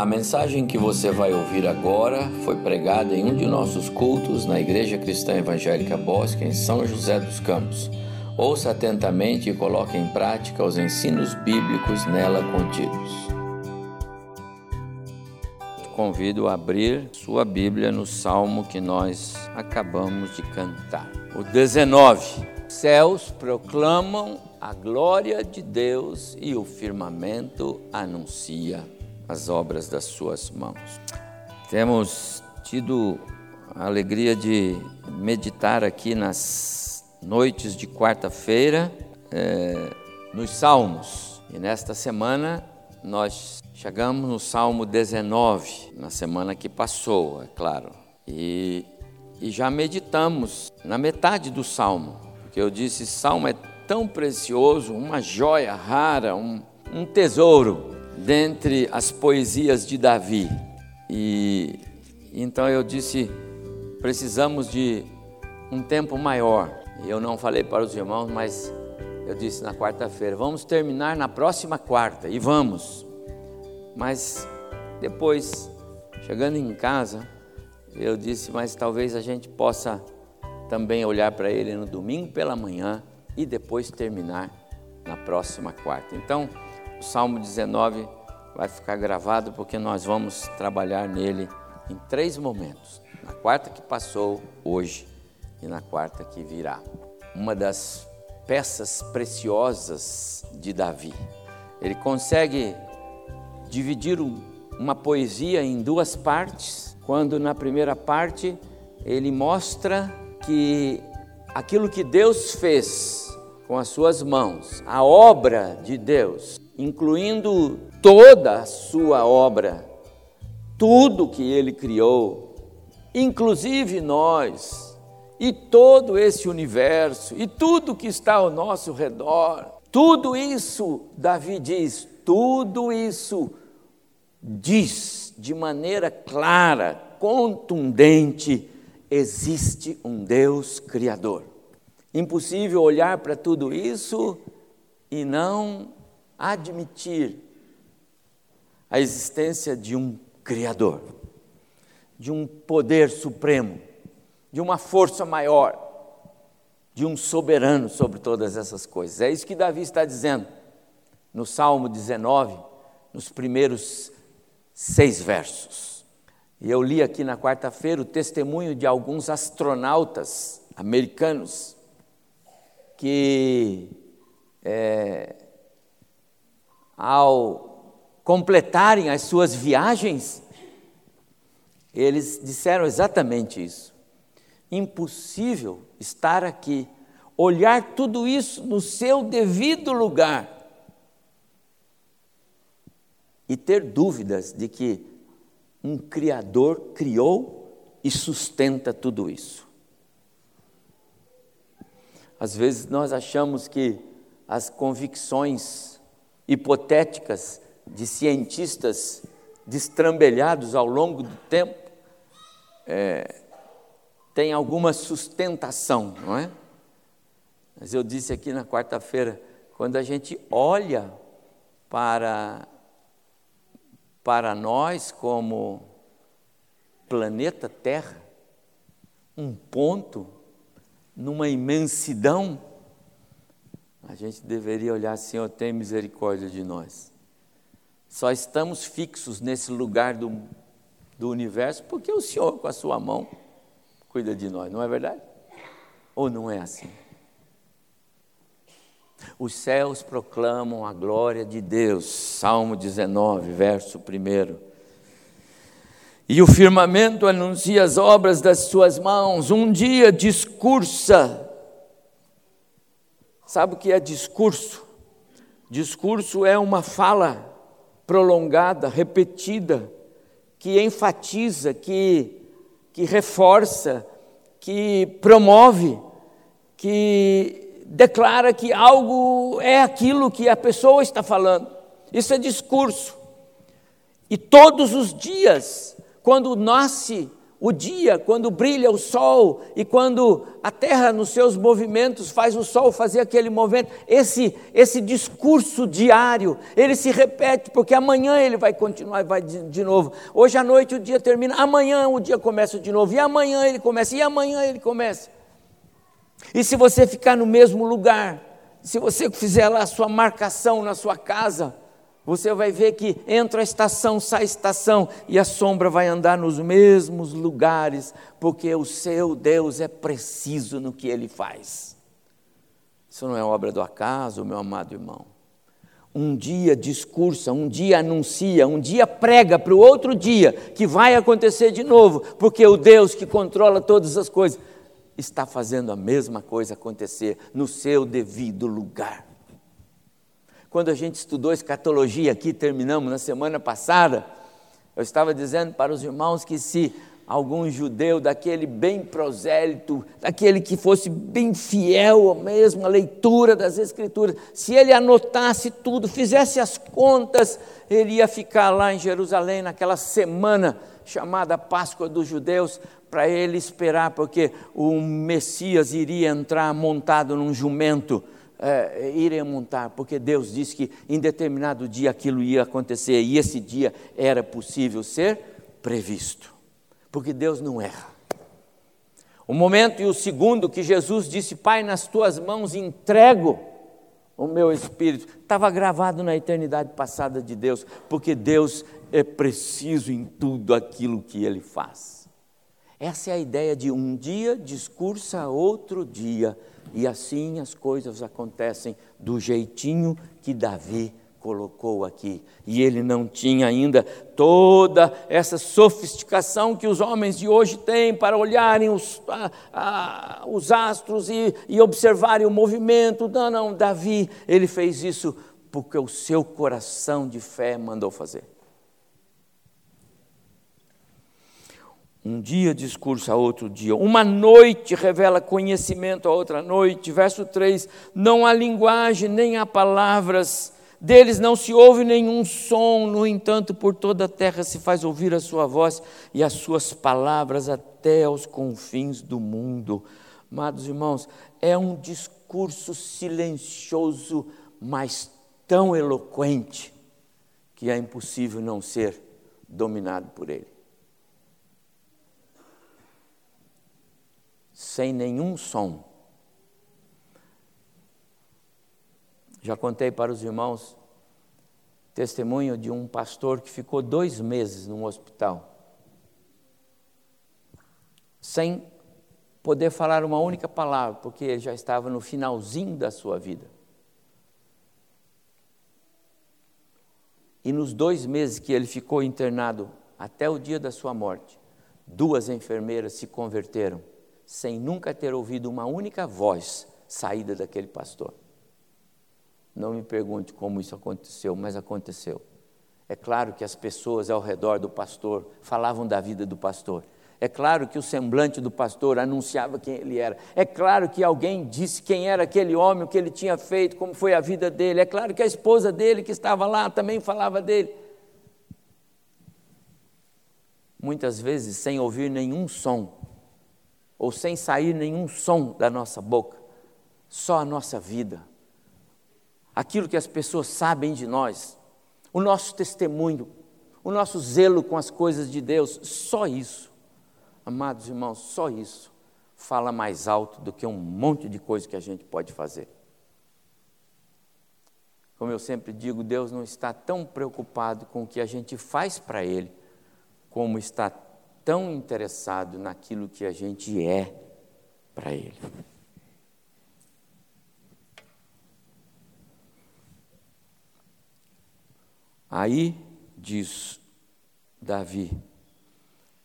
A mensagem que você vai ouvir agora foi pregada em um de nossos cultos na Igreja Cristã Evangélica Bosque, em São José dos Campos. Ouça atentamente e coloque em prática os ensinos bíblicos nela contidos. Convido a abrir sua Bíblia no salmo que nós acabamos de cantar. O 19. Céus proclamam a glória de Deus e o firmamento anuncia as obras das suas mãos. Temos tido a alegria de meditar aqui nas noites de quarta-feira é, nos Salmos. E nesta semana nós chegamos no Salmo 19, na semana que passou, é claro. E, e já meditamos na metade do Salmo, porque eu disse: Salmo é tão precioso, uma joia rara, um, um tesouro dentre as poesias de Davi. E então eu disse: precisamos de um tempo maior. Eu não falei para os irmãos, mas eu disse na quarta-feira: vamos terminar na próxima quarta, e vamos. Mas depois, chegando em casa, eu disse: mas talvez a gente possa também olhar para ele no domingo pela manhã e depois terminar na próxima quarta. Então, o Salmo 19 vai ficar gravado porque nós vamos trabalhar nele em três momentos: na quarta que passou, hoje e na quarta que virá. Uma das peças preciosas de Davi. Ele consegue dividir uma poesia em duas partes, quando na primeira parte ele mostra que aquilo que Deus fez com as suas mãos, a obra de Deus, incluindo toda a sua obra, tudo que ele criou, inclusive nós, e todo esse universo, e tudo que está ao nosso redor, tudo isso, Davi diz, tudo isso diz de maneira clara, contundente, existe um Deus Criador. Impossível olhar para tudo isso e não admitir a existência de um Criador, de um poder supremo, de uma força maior, de um soberano sobre todas essas coisas. É isso que Davi está dizendo no Salmo 19, nos primeiros seis versos. E eu li aqui na quarta-feira o testemunho de alguns astronautas americanos que, é, ao completarem as suas viagens, eles disseram exatamente isso. Impossível estar aqui, olhar tudo isso no seu devido lugar e ter dúvidas de que um Criador criou e sustenta tudo isso. Às vezes nós achamos que as convicções hipotéticas de cientistas destrambelhados ao longo do tempo é, têm alguma sustentação, não é? Mas eu disse aqui na quarta-feira, quando a gente olha para, para nós como planeta Terra, um ponto numa imensidão, a gente deveria olhar, Senhor, tem misericórdia de nós. Só estamos fixos nesse lugar do, do universo porque o Senhor, com a sua mão, cuida de nós, não é verdade? Ou não é assim? Os céus proclamam a glória de Deus, Salmo 19, verso 1. E o firmamento anuncia as obras das suas mãos. Um dia discursa. Sabe o que é discurso? Discurso é uma fala prolongada, repetida, que enfatiza, que, que reforça, que promove, que declara que algo é aquilo que a pessoa está falando. Isso é discurso. E todos os dias quando nasce o dia, quando brilha o sol e quando a terra nos seus movimentos faz o sol fazer aquele movimento, esse, esse discurso diário, ele se repete, porque amanhã ele vai continuar e vai de, de novo. Hoje à noite o dia termina, amanhã o dia começa de novo, e amanhã ele começa, e amanhã ele começa. E se você ficar no mesmo lugar, se você fizer lá a sua marcação na sua casa, você vai ver que entra a estação, sai a estação, e a sombra vai andar nos mesmos lugares, porque o seu Deus é preciso no que ele faz. Isso não é obra do acaso, meu amado irmão. Um dia discursa, um dia anuncia, um dia prega para o outro dia que vai acontecer de novo, porque o Deus que controla todas as coisas está fazendo a mesma coisa acontecer no seu devido lugar. Quando a gente estudou escatologia aqui, terminamos na semana passada, eu estava dizendo para os irmãos que se algum judeu daquele bem prosélito, daquele que fosse bem fiel mesmo à leitura das Escrituras, se ele anotasse tudo, fizesse as contas, ele ia ficar lá em Jerusalém naquela semana chamada Páscoa dos Judeus, para ele esperar, porque o Messias iria entrar montado num jumento é, irem montar, porque Deus disse que em determinado dia aquilo ia acontecer e esse dia era possível ser previsto, porque Deus não erra. O momento e o segundo que Jesus disse: Pai, nas tuas mãos entrego o meu espírito, estava gravado na eternidade passada de Deus, porque Deus é preciso em tudo aquilo que ele faz. Essa é a ideia de um dia discursa outro dia e assim as coisas acontecem do jeitinho que Davi colocou aqui. E ele não tinha ainda toda essa sofisticação que os homens de hoje têm para olharem os, a, a, os astros e, e observarem o movimento. Não, não, Davi, ele fez isso porque o seu coração de fé mandou fazer. Um dia discurso a outro dia, uma noite revela conhecimento a outra noite. Verso 3: Não há linguagem, nem há palavras, deles não se ouve nenhum som, no entanto, por toda a terra se faz ouvir a sua voz e as suas palavras até aos confins do mundo. Amados irmãos, é um discurso silencioso, mas tão eloquente, que é impossível não ser dominado por ele. Sem nenhum som. Já contei para os irmãos testemunho de um pastor que ficou dois meses num hospital, sem poder falar uma única palavra, porque ele já estava no finalzinho da sua vida. E nos dois meses que ele ficou internado, até o dia da sua morte, duas enfermeiras se converteram sem nunca ter ouvido uma única voz saída daquele pastor. Não me pergunte como isso aconteceu, mas aconteceu. É claro que as pessoas ao redor do pastor falavam da vida do pastor. É claro que o semblante do pastor anunciava quem ele era. É claro que alguém disse quem era aquele homem, o que ele tinha feito, como foi a vida dele. É claro que a esposa dele que estava lá também falava dele. Muitas vezes sem ouvir nenhum som, ou sem sair nenhum som da nossa boca, só a nossa vida, aquilo que as pessoas sabem de nós, o nosso testemunho, o nosso zelo com as coisas de Deus, só isso, amados irmãos, só isso fala mais alto do que um monte de coisa que a gente pode fazer. Como eu sempre digo, Deus não está tão preocupado com o que a gente faz para Ele, como está tão interessado naquilo que a gente é para Ele. Aí diz Davi,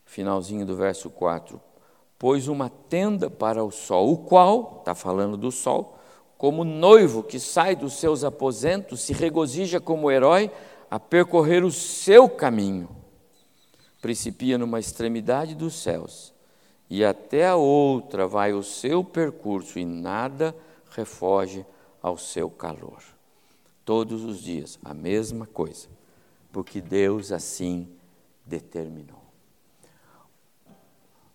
finalzinho do verso 4: Pôs uma tenda para o sol, o qual, está falando do sol, como noivo que sai dos seus aposentos, se regozija como herói a percorrer o seu caminho principia numa extremidade dos céus e até a outra vai o seu percurso e nada refoge ao seu calor. Todos os dias, a mesma coisa, porque Deus assim determinou.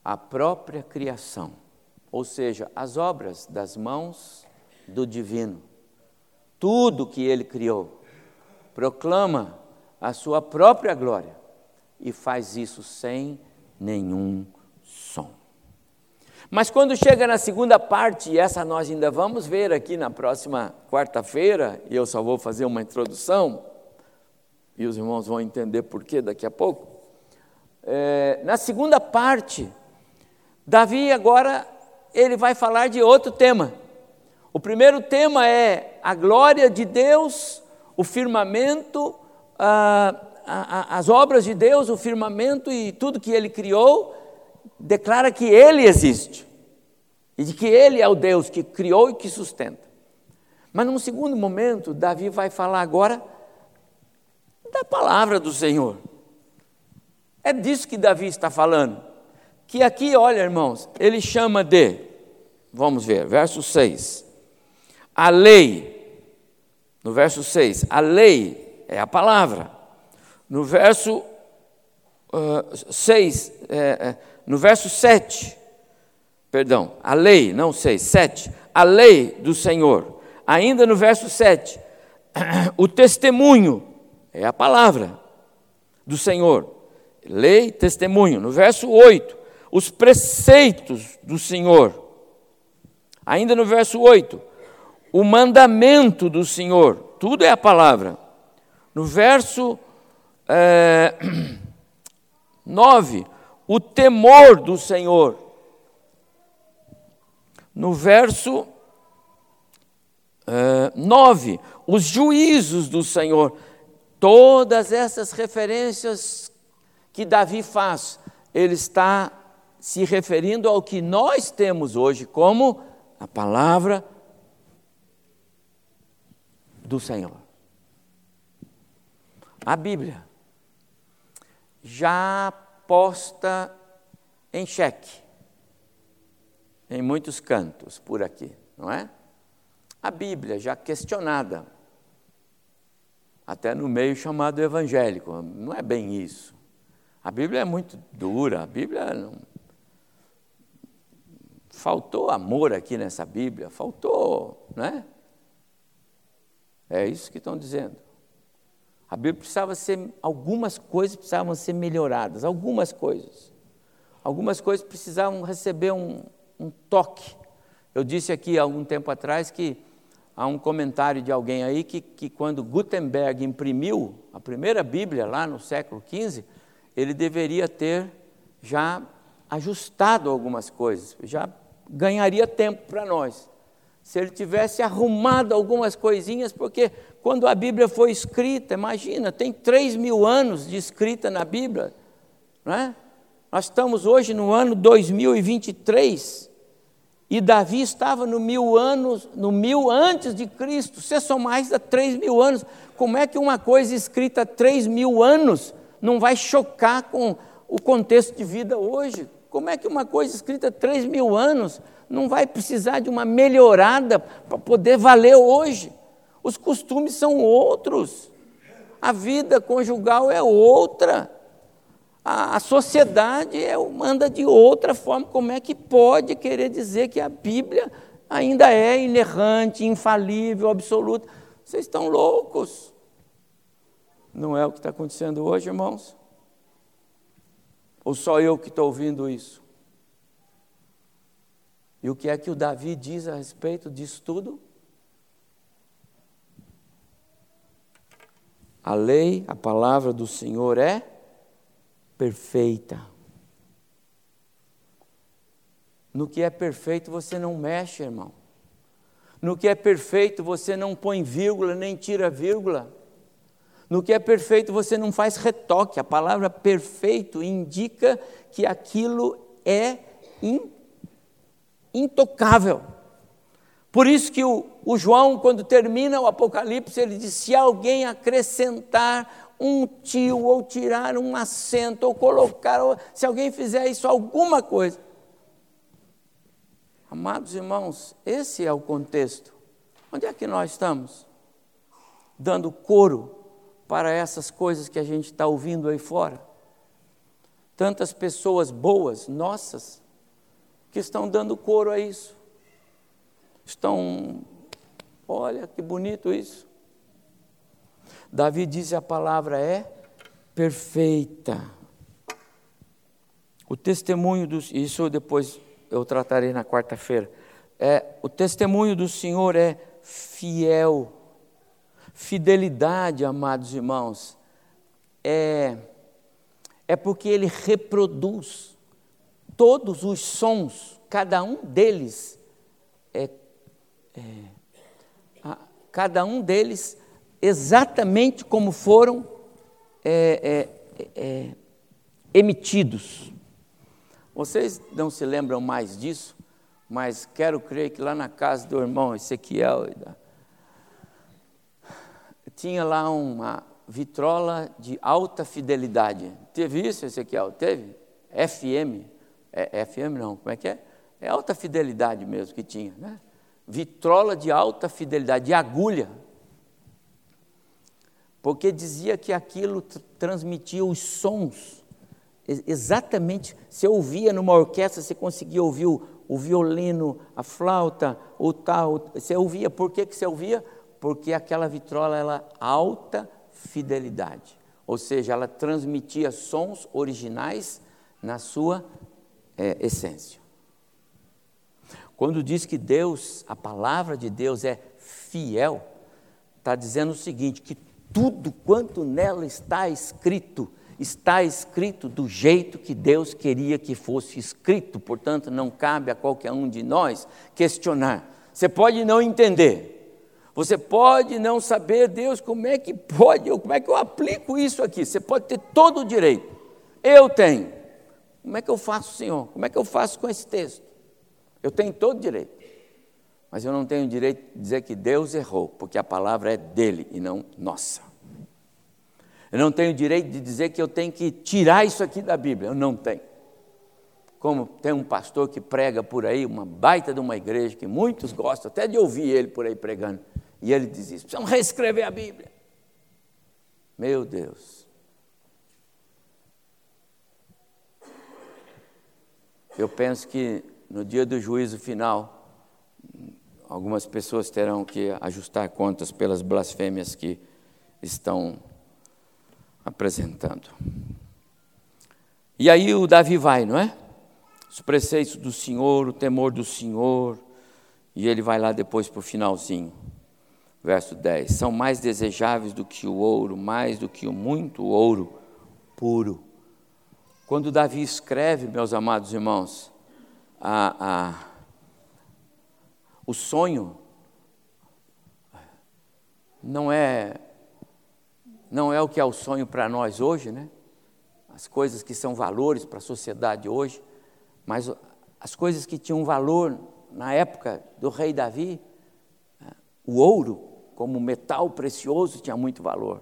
a própria criação, ou seja, as obras das mãos do divino. Tudo que ele criou proclama a sua própria glória e faz isso sem nenhum som. Mas quando chega na segunda parte, e essa nós ainda vamos ver aqui na próxima quarta-feira, e eu só vou fazer uma introdução, e os irmãos vão entender por que daqui a pouco. É, na segunda parte, Davi agora ele vai falar de outro tema. O primeiro tema é a glória de Deus, o firmamento, a, a, as obras de Deus, o firmamento e tudo que Ele criou, declara que Ele existe e de que Ele é o Deus que criou e que sustenta. Mas num segundo momento, Davi vai falar agora da palavra do Senhor. É disso que Davi está falando. Que aqui, olha, irmãos, ele chama de, vamos ver, verso 6 a lei, no verso 6, a lei é a palavra. No verso uh, 6, é, é, no verso 7, perdão, a lei, não 6, 7, a lei do Senhor. Ainda no verso 7, o testemunho é a palavra do Senhor. Lei, testemunho. No verso 8, os preceitos do Senhor. Ainda no verso 8, o mandamento do Senhor, tudo é a palavra. No verso é, 9, o temor do Senhor. No verso é, 9, os juízos do Senhor. Todas essas referências que Davi faz, ele está se referindo ao que nós temos hoje como a palavra do Senhor. A Bíblia já posta em xeque em muitos cantos por aqui, não é? A Bíblia já questionada, até no meio chamado evangélico, não é bem isso. A Bíblia é muito dura, a Bíblia não. Faltou amor aqui nessa Bíblia, faltou, não é? É isso que estão dizendo. A Bíblia precisava ser, algumas coisas precisavam ser melhoradas, algumas coisas. Algumas coisas precisavam receber um, um toque. Eu disse aqui há algum tempo atrás que há um comentário de alguém aí que, que quando Gutenberg imprimiu a primeira Bíblia lá no século XV, ele deveria ter já ajustado algumas coisas, já ganharia tempo para nós se ele tivesse arrumado algumas coisinhas, porque quando a Bíblia foi escrita, imagina, tem três mil anos de escrita na Bíblia, não é? Nós estamos hoje no ano 2023 e Davi estava no mil anos, no mil antes de Cristo. Você só mais a três mil anos. Como é que uma coisa escrita há três mil anos não vai chocar com o contexto de vida hoje? Como é que uma coisa escrita há três mil anos não vai precisar de uma melhorada para poder valer hoje. Os costumes são outros. A vida conjugal é outra. A, a sociedade é, anda de outra forma. Como é que pode querer dizer que a Bíblia ainda é inerrante, infalível, absoluta? Vocês estão loucos. Não é o que está acontecendo hoje, irmãos? Ou só eu que estou ouvindo isso? E o que é que o Davi diz a respeito disso tudo? A lei, a palavra do Senhor é perfeita. No que é perfeito você não mexe, irmão. No que é perfeito você não põe vírgula nem tira vírgula. No que é perfeito você não faz retoque. A palavra perfeito indica que aquilo é imperfeito intocável. Por isso que o, o, João, quando termina o Apocalipse, ele diz: se alguém acrescentar um tio, ou tirar um acento, ou colocar, ou, se alguém fizer isso, alguma coisa. Amados irmãos, esse é o contexto. Onde é que nós estamos? Dando coro para essas coisas que a gente está ouvindo aí fora. tantas pessoas boas, nossas, que estão dando coro a isso. Estão, olha que bonito isso. Davi diz: a palavra é perfeita. O testemunho dos. Isso depois eu tratarei na quarta-feira. É, o testemunho do Senhor é fiel. Fidelidade, amados irmãos, é, é porque ele reproduz todos os sons, cada um deles é, é a, cada um deles exatamente como foram é, é, é, emitidos. Vocês não se lembram mais disso, mas quero crer que lá na casa do irmão Ezequiel tinha lá uma vitrola de alta fidelidade. Teve isso, Ezequiel? Teve? FM? É, FM não, como é que é? É alta fidelidade mesmo que tinha, né? Vitrola de alta fidelidade, de agulha porque dizia que aquilo transmitia os sons. Exatamente, você ouvia numa orquestra, você conseguia ouvir o, o violino, a flauta, o tal, você ouvia. Por que, que você ouvia? Porque aquela vitrola era alta fidelidade, ou seja, ela transmitia sons originais na sua é, essência. Quando diz que Deus, a palavra de Deus é fiel, está dizendo o seguinte: que tudo quanto nela está escrito, está escrito do jeito que Deus queria que fosse escrito, portanto, não cabe a qualquer um de nós questionar. Você pode não entender, você pode não saber, Deus, como é que pode, como é que eu aplico isso aqui? Você pode ter todo o direito, eu tenho. Como é que eu faço, Senhor? Como é que eu faço com esse texto? Eu tenho todo direito. Mas eu não tenho direito de dizer que Deus errou, porque a palavra é dele e não nossa. Eu não tenho direito de dizer que eu tenho que tirar isso aqui da Bíblia, eu não tenho. Como tem um pastor que prega por aí, uma baita de uma igreja, que muitos gostam até de ouvir ele por aí pregando, e ele diz isso: precisam reescrever a Bíblia. Meu Deus. Eu penso que no dia do juízo final, algumas pessoas terão que ajustar contas pelas blasfêmias que estão apresentando. E aí o Davi vai, não é? Os preceitos do Senhor, o temor do Senhor, e ele vai lá depois para o finalzinho, verso 10: São mais desejáveis do que o ouro, mais do que o muito ouro puro. Quando Davi escreve, meus amados irmãos, a, a o sonho não é não é o que é o sonho para nós hoje, né? As coisas que são valores para a sociedade hoje, mas as coisas que tinham valor na época do rei Davi, o ouro como metal precioso tinha muito valor.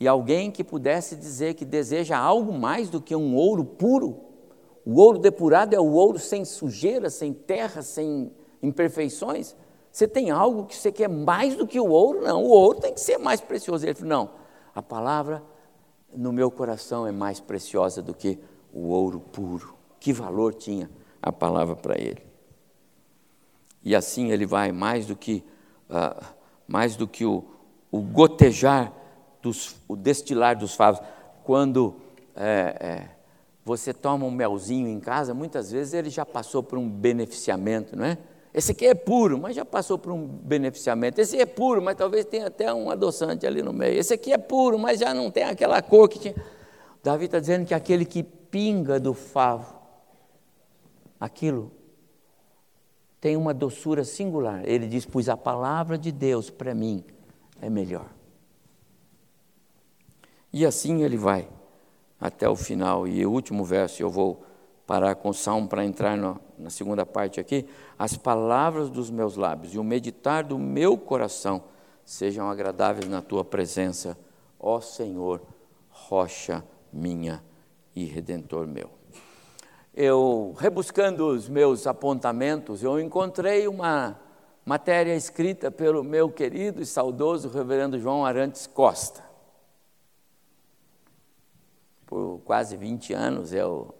E alguém que pudesse dizer que deseja algo mais do que um ouro puro, o ouro depurado é o ouro sem sujeira, sem terra, sem imperfeições, você tem algo que você quer mais do que o ouro? Não, o ouro tem que ser mais precioso. Ele falou: não, a palavra no meu coração é mais preciosa do que o ouro puro. Que valor tinha a palavra para ele? E assim ele vai mais do que, uh, mais do que o, o gotejar, dos, o destilar dos favos. Quando é, é, você toma um melzinho em casa, muitas vezes ele já passou por um beneficiamento, não é? Esse aqui é puro, mas já passou por um beneficiamento. Esse é puro, mas talvez tenha até um adoçante ali no meio. Esse aqui é puro, mas já não tem aquela cor que tinha. Davi está dizendo que aquele que pinga do favo, aquilo tem uma doçura singular. Ele diz: Pois a palavra de Deus para mim é melhor. E assim ele vai até o final. E o último verso eu vou parar com o salmo para entrar no, na segunda parte aqui. As palavras dos meus lábios e o meditar do meu coração sejam agradáveis na tua presença, ó Senhor, rocha minha e redentor meu. Eu, rebuscando os meus apontamentos, eu encontrei uma matéria escrita pelo meu querido e saudoso reverendo João Arantes Costa. Por quase 20 anos eu,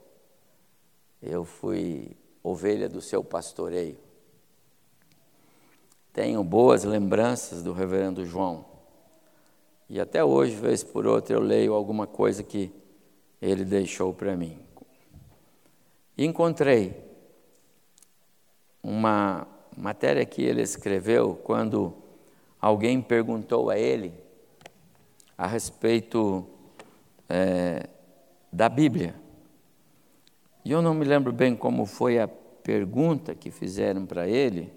eu fui ovelha do seu pastoreio. Tenho boas lembranças do reverendo João. E até hoje, vez por outra, eu leio alguma coisa que ele deixou para mim. Encontrei uma matéria que ele escreveu quando alguém perguntou a ele a respeito é, da Bíblia. E eu não me lembro bem como foi a pergunta que fizeram para ele,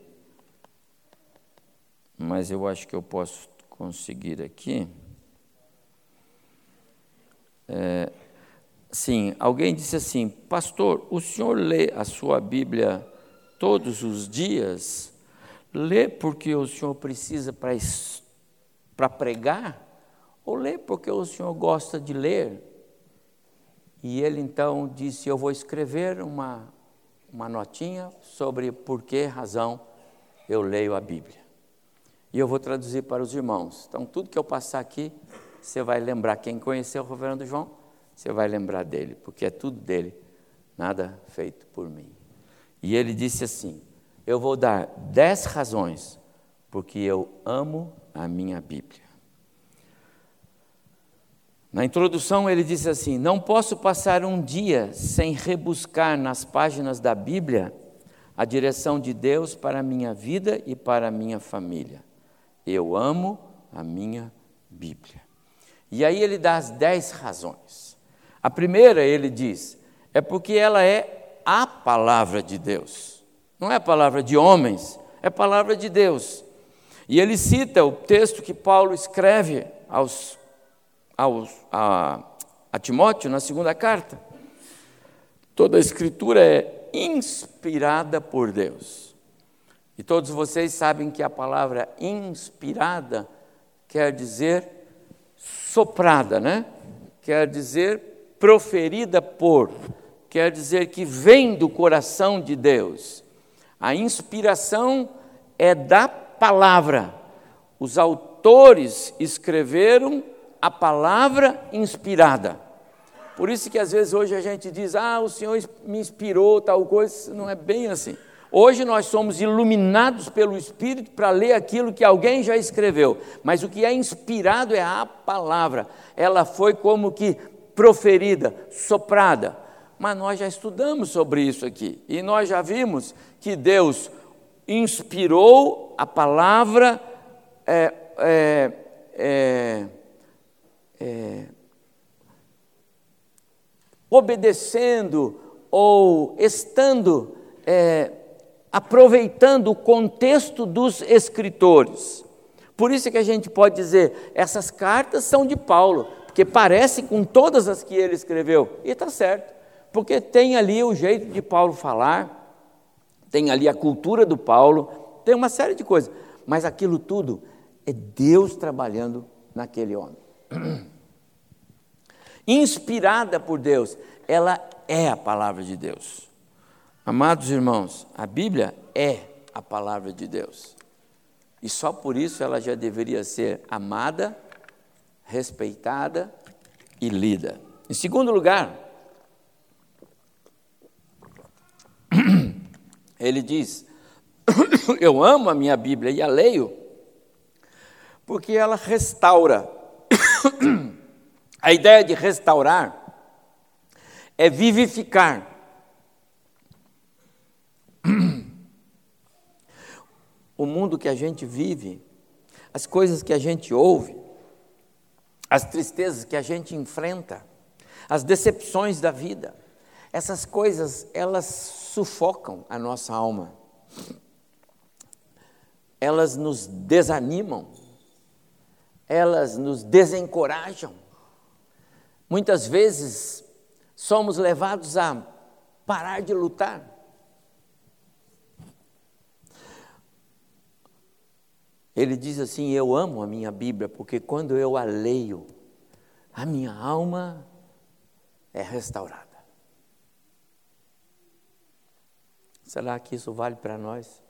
mas eu acho que eu posso conseguir aqui. É, sim, alguém disse assim: Pastor, o senhor lê a sua Bíblia todos os dias? Lê porque o senhor precisa para pregar? Ou lê porque o senhor gosta de ler? E ele então disse: Eu vou escrever uma, uma notinha sobre por que razão eu leio a Bíblia. E eu vou traduzir para os irmãos. Então, tudo que eu passar aqui, você vai lembrar. Quem conheceu o reverendo João, você vai lembrar dele, porque é tudo dele, nada feito por mim. E ele disse assim: Eu vou dar dez razões porque eu amo a minha Bíblia. Na introdução, ele disse assim: Não posso passar um dia sem rebuscar nas páginas da Bíblia a direção de Deus para a minha vida e para a minha família. Eu amo a minha Bíblia. E aí ele dá as dez razões. A primeira, ele diz, é porque ela é a palavra de Deus. Não é a palavra de homens, é a palavra de Deus. E ele cita o texto que Paulo escreve aos aos, a, a Timóteo na segunda carta. Toda a escritura é inspirada por Deus. E todos vocês sabem que a palavra inspirada quer dizer soprada, né? Quer dizer proferida por, quer dizer que vem do coração de Deus. A inspiração é da palavra. Os autores escreveram a palavra inspirada. Por isso que às vezes hoje a gente diz, ah, o Senhor me inspirou, tal coisa, não é bem assim. Hoje nós somos iluminados pelo Espírito para ler aquilo que alguém já escreveu, mas o que é inspirado é a palavra, ela foi como que proferida, soprada. Mas nós já estudamos sobre isso aqui, e nós já vimos que Deus inspirou a palavra é, é, é, é, obedecendo ou estando é, aproveitando o contexto dos escritores. Por isso que a gente pode dizer, essas cartas são de Paulo, porque parecem com todas as que ele escreveu. E está certo, porque tem ali o jeito de Paulo falar, tem ali a cultura do Paulo, tem uma série de coisas. Mas aquilo tudo é Deus trabalhando naquele homem. inspirada por Deus, ela é a palavra de Deus. Amados irmãos, a Bíblia é a palavra de Deus. E só por isso ela já deveria ser amada, respeitada e lida. Em segundo lugar, ele diz: Eu amo a minha Bíblia e a leio, porque ela restaura a ideia de restaurar é vivificar. O mundo que a gente vive, as coisas que a gente ouve, as tristezas que a gente enfrenta, as decepções da vida, essas coisas, elas sufocam a nossa alma. Elas nos desanimam, elas nos desencorajam. Muitas vezes somos levados a parar de lutar. Ele diz assim: Eu amo a minha Bíblia, porque quando eu a leio, a minha alma é restaurada. Será que isso vale para nós?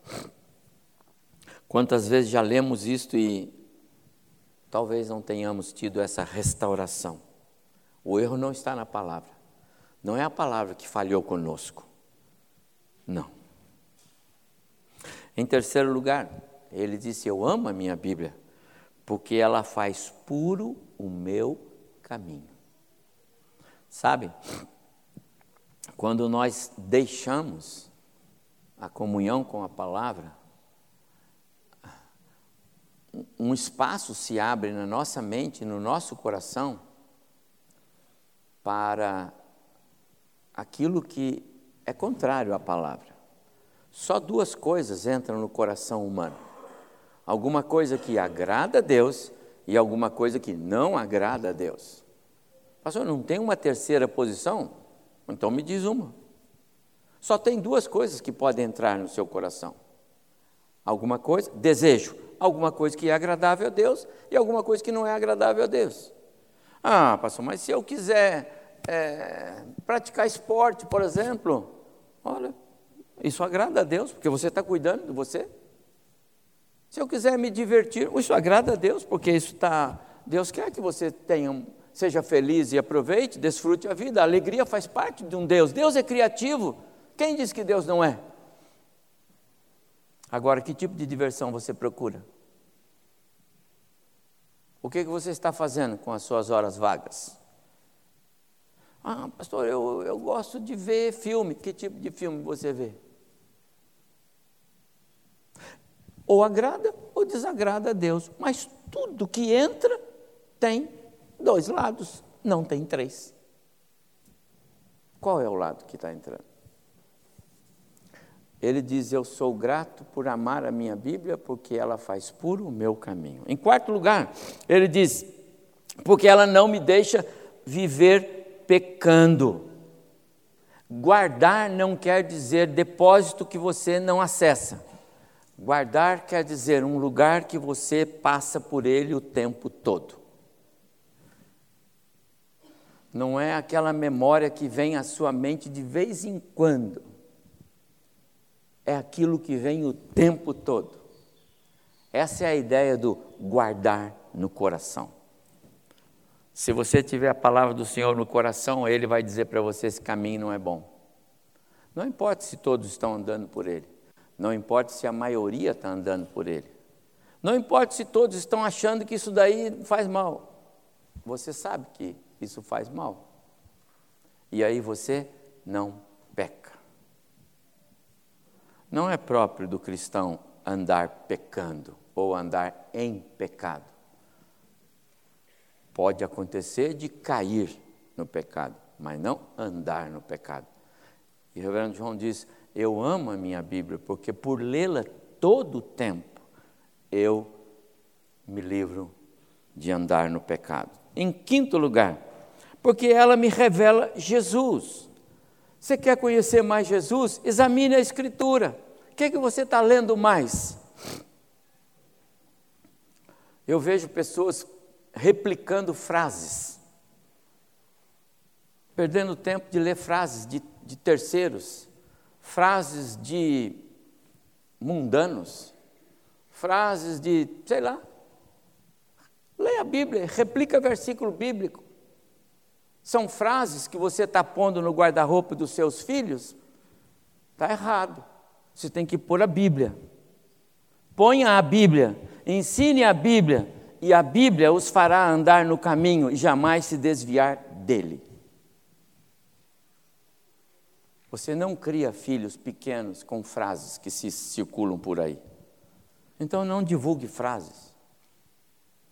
Quantas vezes já lemos isto e talvez não tenhamos tido essa restauração? O erro não está na palavra. Não é a palavra que falhou conosco. Não. Em terceiro lugar, ele disse: Eu amo a minha Bíblia, porque ela faz puro o meu caminho. Sabe, quando nós deixamos a comunhão com a palavra, um espaço se abre na nossa mente, no nosso coração, para aquilo que é contrário à palavra. Só duas coisas entram no coração humano: alguma coisa que agrada a Deus e alguma coisa que não agrada a Deus. Pastor, não tem uma terceira posição? Então me diz uma. Só tem duas coisas que podem entrar no seu coração: alguma coisa, desejo, alguma coisa que é agradável a Deus e alguma coisa que não é agradável a Deus. Ah, pastor, mas se eu quiser é, praticar esporte, por exemplo, olha, isso agrada a Deus, porque você está cuidando de você. Se eu quiser me divertir, isso agrada a Deus, porque isso está. Deus quer que você tenha, seja feliz e aproveite, desfrute a vida. A alegria faz parte de um Deus. Deus é criativo. Quem diz que Deus não é? Agora, que tipo de diversão você procura? O que, que você está fazendo com as suas horas vagas? Ah, pastor, eu, eu gosto de ver filme. Que tipo de filme você vê? Ou agrada ou desagrada a Deus. Mas tudo que entra tem dois lados, não tem três. Qual é o lado que está entrando? Ele diz: Eu sou grato por amar a minha Bíblia, porque ela faz puro o meu caminho. Em quarto lugar, ele diz: Porque ela não me deixa viver pecando. Guardar não quer dizer depósito que você não acessa. Guardar quer dizer um lugar que você passa por ele o tempo todo. Não é aquela memória que vem à sua mente de vez em quando é aquilo que vem o tempo todo. Essa é a ideia do guardar no coração. Se você tiver a palavra do Senhor no coração, Ele vai dizer para você: esse caminho não é bom. Não importa se todos estão andando por ele, não importa se a maioria está andando por ele, não importa se todos estão achando que isso daí faz mal. Você sabe que isso faz mal. E aí você não peca. Não é próprio do cristão andar pecando ou andar em pecado. Pode acontecer de cair no pecado, mas não andar no pecado. E o reverendo João diz: Eu amo a minha Bíblia, porque por lê-la todo o tempo eu me livro de andar no pecado. Em quinto lugar, porque ela me revela Jesus. Você quer conhecer mais Jesus? Examine a Escritura. O que, é que você está lendo mais? Eu vejo pessoas replicando frases, perdendo tempo de ler frases de, de terceiros, frases de mundanos, frases de, sei lá. Leia a Bíblia, replica versículo bíblico. São frases que você está pondo no guarda-roupa dos seus filhos? Está errado. Você tem que pôr a Bíblia. Ponha a Bíblia, ensine a Bíblia, e a Bíblia os fará andar no caminho e jamais se desviar dele. Você não cria filhos pequenos com frases que se circulam por aí. Então não divulgue frases.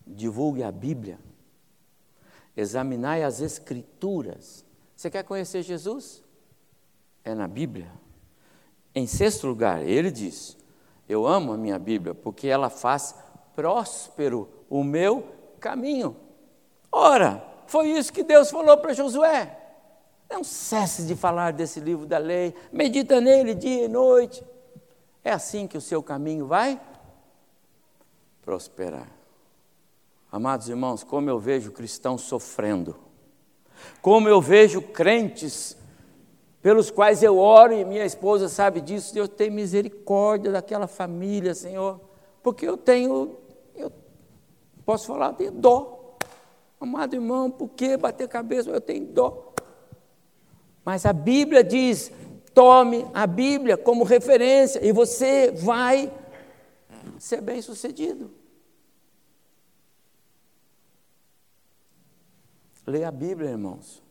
Divulgue a Bíblia. Examinai as Escrituras. Você quer conhecer Jesus? É na Bíblia. Em sexto lugar, ele diz: Eu amo a minha Bíblia porque ela faz próspero o meu caminho. Ora, foi isso que Deus falou para Josué. Não cesse de falar desse livro da lei, medita nele dia e noite. É assim que o seu caminho vai prosperar. Amados irmãos, como eu vejo cristãos sofrendo, como eu vejo crentes pelos quais eu oro e minha esposa sabe disso, Deus tem misericórdia daquela família, Senhor, porque eu tenho, eu posso falar, tenho dó. Amado irmão, por que bater cabeça? Eu tenho dó. Mas a Bíblia diz: tome a Bíblia como referência e você vai ser bem sucedido. Leia a Bíblia, irmãos.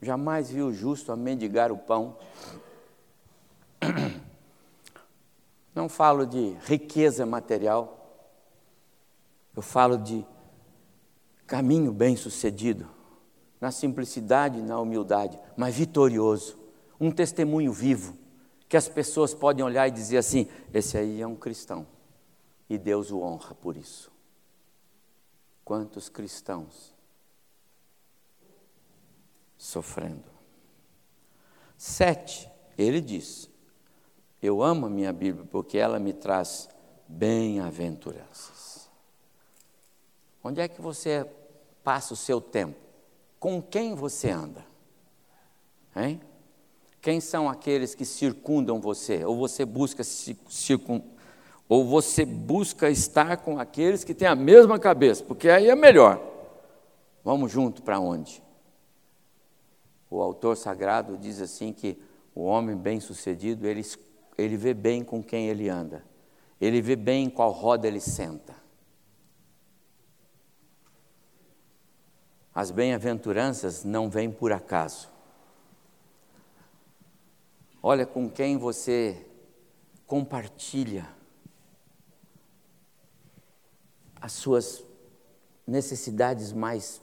Jamais vi o justo a mendigar o pão. Não falo de riqueza material, eu falo de caminho bem sucedido, na simplicidade e na humildade, mas vitorioso, um testemunho vivo, que as pessoas podem olhar e dizer assim: esse aí é um cristão, e Deus o honra por isso. Quantos cristãos sofrendo? Sete, ele diz: Eu amo a minha Bíblia porque ela me traz bem-aventuranças. Onde é que você passa o seu tempo? Com quem você anda? Hein? Quem são aqueles que circundam você? Ou você busca circun... ou você busca estar com aqueles que têm a mesma cabeça, porque aí é melhor. Vamos junto para onde? O autor sagrado diz assim que o homem bem-sucedido, ele, ele vê bem com quem ele anda. Ele vê bem em qual roda ele senta. As bem-aventuranças não vêm por acaso. Olha com quem você compartilha as suas necessidades mais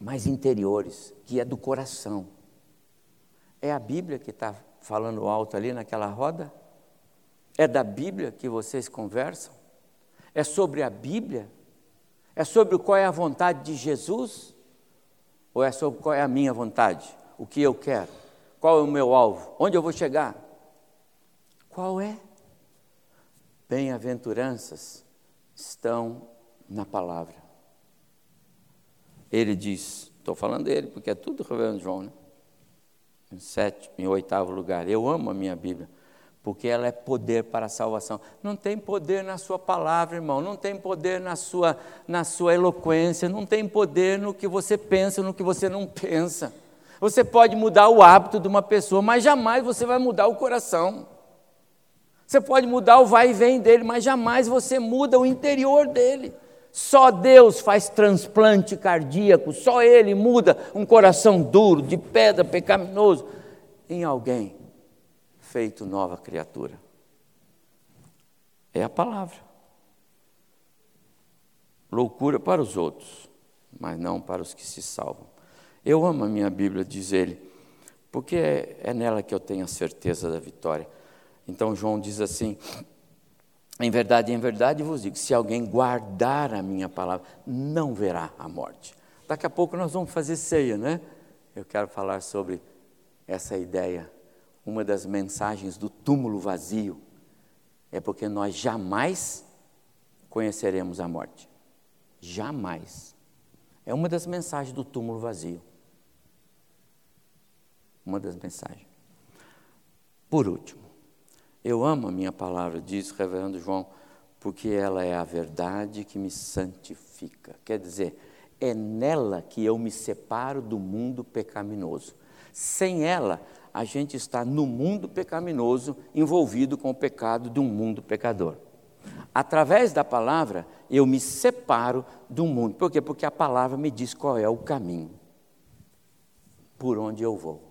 mais interiores, que é do coração. É a Bíblia que está falando alto ali naquela roda? É da Bíblia que vocês conversam? É sobre a Bíblia é sobre qual é a vontade de Jesus? Ou é sobre qual é a minha vontade? O que eu quero? Qual é o meu alvo? Onde eu vou chegar? Qual é? Bem-aventuranças estão na palavra. Ele diz, estou falando dele, porque é tudo revelando João, né? Em sétimo, em oitavo lugar. Eu amo a minha Bíblia porque ela é poder para a salvação. Não tem poder na sua palavra, irmão, não tem poder na sua, na sua eloquência, não tem poder no que você pensa, no que você não pensa. Você pode mudar o hábito de uma pessoa, mas jamais você vai mudar o coração. Você pode mudar o vai e vem dele, mas jamais você muda o interior dele. Só Deus faz transplante cardíaco, só Ele muda um coração duro, de pedra, pecaminoso, em alguém feito nova criatura. É a palavra. Loucura para os outros, mas não para os que se salvam. Eu amo a minha Bíblia, diz ele, porque é, é nela que eu tenho a certeza da vitória. Então João diz assim: em verdade, em verdade vos digo: se alguém guardar a minha palavra, não verá a morte. Daqui a pouco nós vamos fazer ceia, né? Eu quero falar sobre essa ideia uma das mensagens do túmulo vazio é porque nós jamais conheceremos a morte. Jamais. É uma das mensagens do túmulo vazio. Uma das mensagens. Por último, eu amo a minha palavra, diz o reverendo João, porque ela é a verdade que me santifica. Quer dizer, é nela que eu me separo do mundo pecaminoso. Sem ela, a gente está no mundo pecaminoso, envolvido com o pecado de um mundo pecador. Através da palavra, eu me separo do mundo. Por quê? Porque a palavra me diz qual é o caminho, por onde eu vou.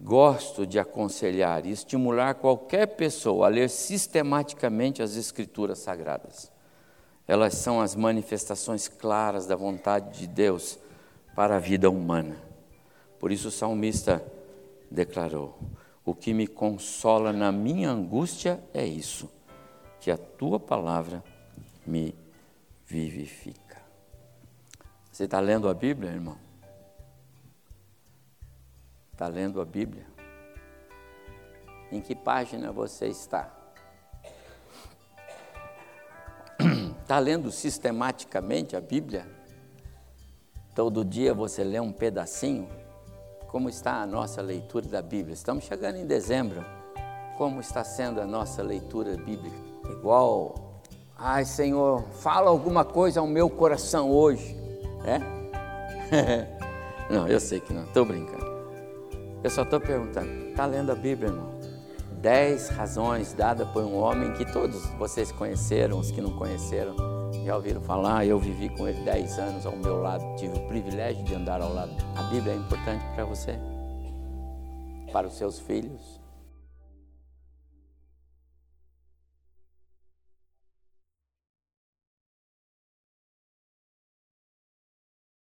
Gosto de aconselhar e estimular qualquer pessoa a ler sistematicamente as Escrituras Sagradas. Elas são as manifestações claras da vontade de Deus para a vida humana. Por isso o salmista declarou: O que me consola na minha angústia é isso, que a tua palavra me vivifica. Você está lendo a Bíblia, irmão? Está lendo a Bíblia? Em que página você está? Está lendo sistematicamente a Bíblia? Todo dia você lê um pedacinho? como está a nossa leitura da Bíblia. Estamos chegando em dezembro. Como está sendo a nossa leitura bíblica? Igual Ai, Senhor, fala alguma coisa ao meu coração hoje. É? não, eu sei que não, estou brincando. Eu só estou perguntando, está lendo a Bíblia, irmão? Dez razões dadas por um homem que todos vocês conheceram, os que não conheceram, já ouviram falar. Eu vivi com ele dez anos ao meu lado, tive o privilégio de andar ao lado. A Bíblia é importante para você, para os seus filhos.